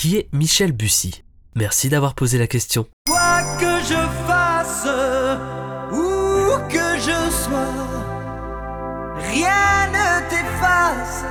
qui est Michel Bussy? Merci d'avoir posé la question. Quoi que je fasse, où que je sois, rien ne t'efface.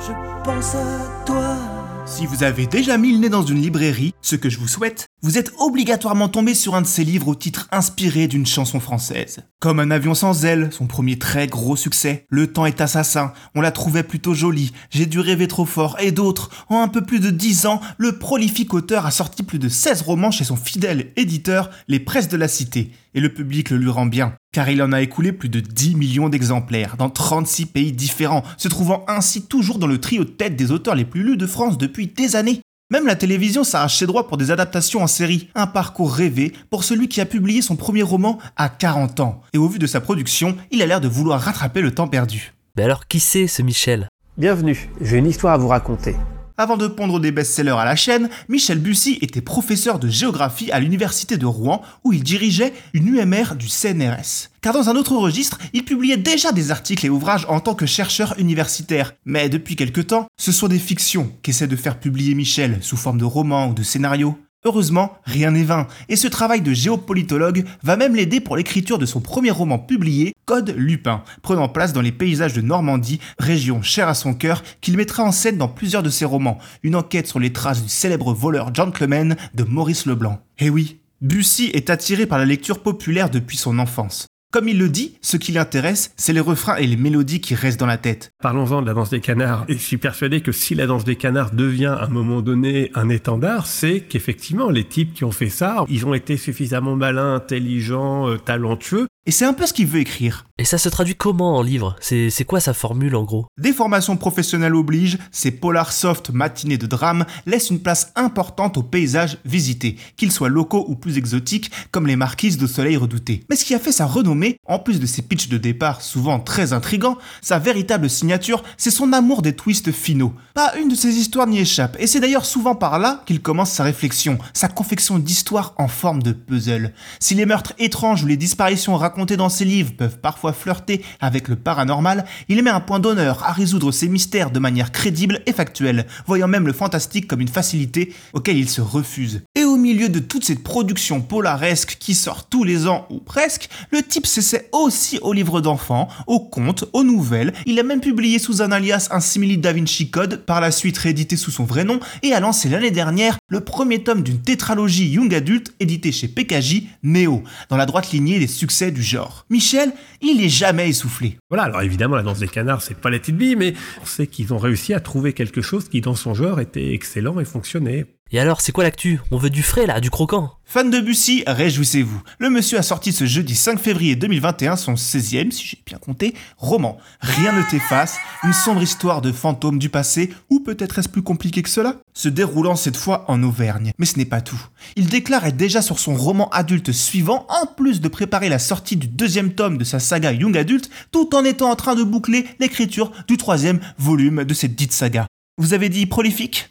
Je pense à toi. Si vous avez déjà mis le nez dans une librairie, ce que je vous souhaite, vous êtes obligatoirement tombé sur un de ces livres au titre inspiré d'une chanson française. Comme Un avion sans aile, son premier très gros succès, Le temps est assassin, on la trouvait plutôt jolie, J'ai dû rêver trop fort, et d'autres. En un peu plus de 10 ans, le prolifique auteur a sorti plus de 16 romans chez son fidèle éditeur, Les Presses de la Cité, et le public le lui rend bien, car il en a écoulé plus de 10 millions d'exemplaires, dans 36 pays différents, se trouvant ainsi toujours dans le trio de tête des auteurs les plus lus de France depuis des années. Même la télévision s'arrache ses droits pour des adaptations en série. Un parcours rêvé pour celui qui a publié son premier roman à 40 ans. Et au vu de sa production, il a l'air de vouloir rattraper le temps perdu. Mais alors qui c'est ce Michel? Bienvenue, j'ai une histoire à vous raconter. Avant de pondre des best-sellers à la chaîne, Michel Bussy était professeur de géographie à l'université de Rouen où il dirigeait une UMR du CNRS. Car dans un autre registre, il publiait déjà des articles et ouvrages en tant que chercheur universitaire. Mais depuis quelque temps, ce sont des fictions qu'essaie de faire publier Michel sous forme de romans ou de scénarios. Heureusement, rien n'est vain, et ce travail de géopolitologue va même l'aider pour l'écriture de son premier roman publié, Code Lupin, prenant place dans les paysages de Normandie, région chère à son cœur, qu'il mettra en scène dans plusieurs de ses romans, une enquête sur les traces du célèbre voleur gentleman de Maurice Leblanc. Eh oui, Bussy est attiré par la lecture populaire depuis son enfance. Comme il le dit, ce qui l'intéresse, c'est les refrains et les mélodies qui restent dans la tête. Parlons-en de la danse des canards. Et je suis persuadé que si la danse des canards devient à un moment donné un étendard, c'est qu'effectivement, les types qui ont fait ça, ils ont été suffisamment malins, intelligents, euh, talentueux et c'est un peu ce qu'il veut écrire. Et ça se traduit comment en livre? C'est quoi sa formule en gros? Des formations professionnelles obligent, ces polar soft matinées de drame laissent une place importante aux paysages visités, qu'ils soient locaux ou plus exotiques, comme les marquises de soleil redoutées. Mais ce qui a fait sa renommée, en plus de ses pitchs de départ souvent très intrigants, sa véritable signature, c'est son amour des twists finaux. Pas une de ses histoires n'y échappe, et c'est d'ailleurs souvent par là qu'il commence sa réflexion, sa confection d'histoires en forme de puzzle. Si les meurtres étranges ou les disparitions racontés dans ses livres peuvent parfois flirter avec le paranormal, il met un point d'honneur à résoudre ces mystères de manière crédible et factuelle, voyant même le fantastique comme une facilité auquel il se refuse. Milieu de toute cette production polaresque qui sort tous les ans ou presque, le type s'essaie aussi aux livres d'enfants, aux contes, aux nouvelles. Il a même publié sous un alias un simili Da Vinci Code, par la suite réédité sous son vrai nom, et a lancé l'année dernière le premier tome d'une tétralogie young adulte édité chez PKJ, Neo, dans la droite lignée des succès du genre. Michel, il est jamais essoufflé. Voilà, alors évidemment, la danse des canards, c'est pas la petite bille, mais on sait qu'ils ont réussi à trouver quelque chose qui, dans son genre, était excellent et fonctionnait. Et alors, c'est quoi l'actu? On veut du frais là, du croquant Fan de Bussy, réjouissez-vous. Le monsieur a sorti ce jeudi 5 février 2021 son 16e, si j'ai bien compté, roman. Rien ne t'efface, une sombre histoire de fantômes du passé, ou peut-être est-ce plus compliqué que cela? Se déroulant cette fois en Auvergne. Mais ce n'est pas tout. Il déclare être déjà sur son roman adulte suivant, en plus de préparer la sortie du deuxième tome de sa saga Young Adult, tout en étant en train de boucler l'écriture du troisième volume de cette dite saga. Vous avez dit prolifique?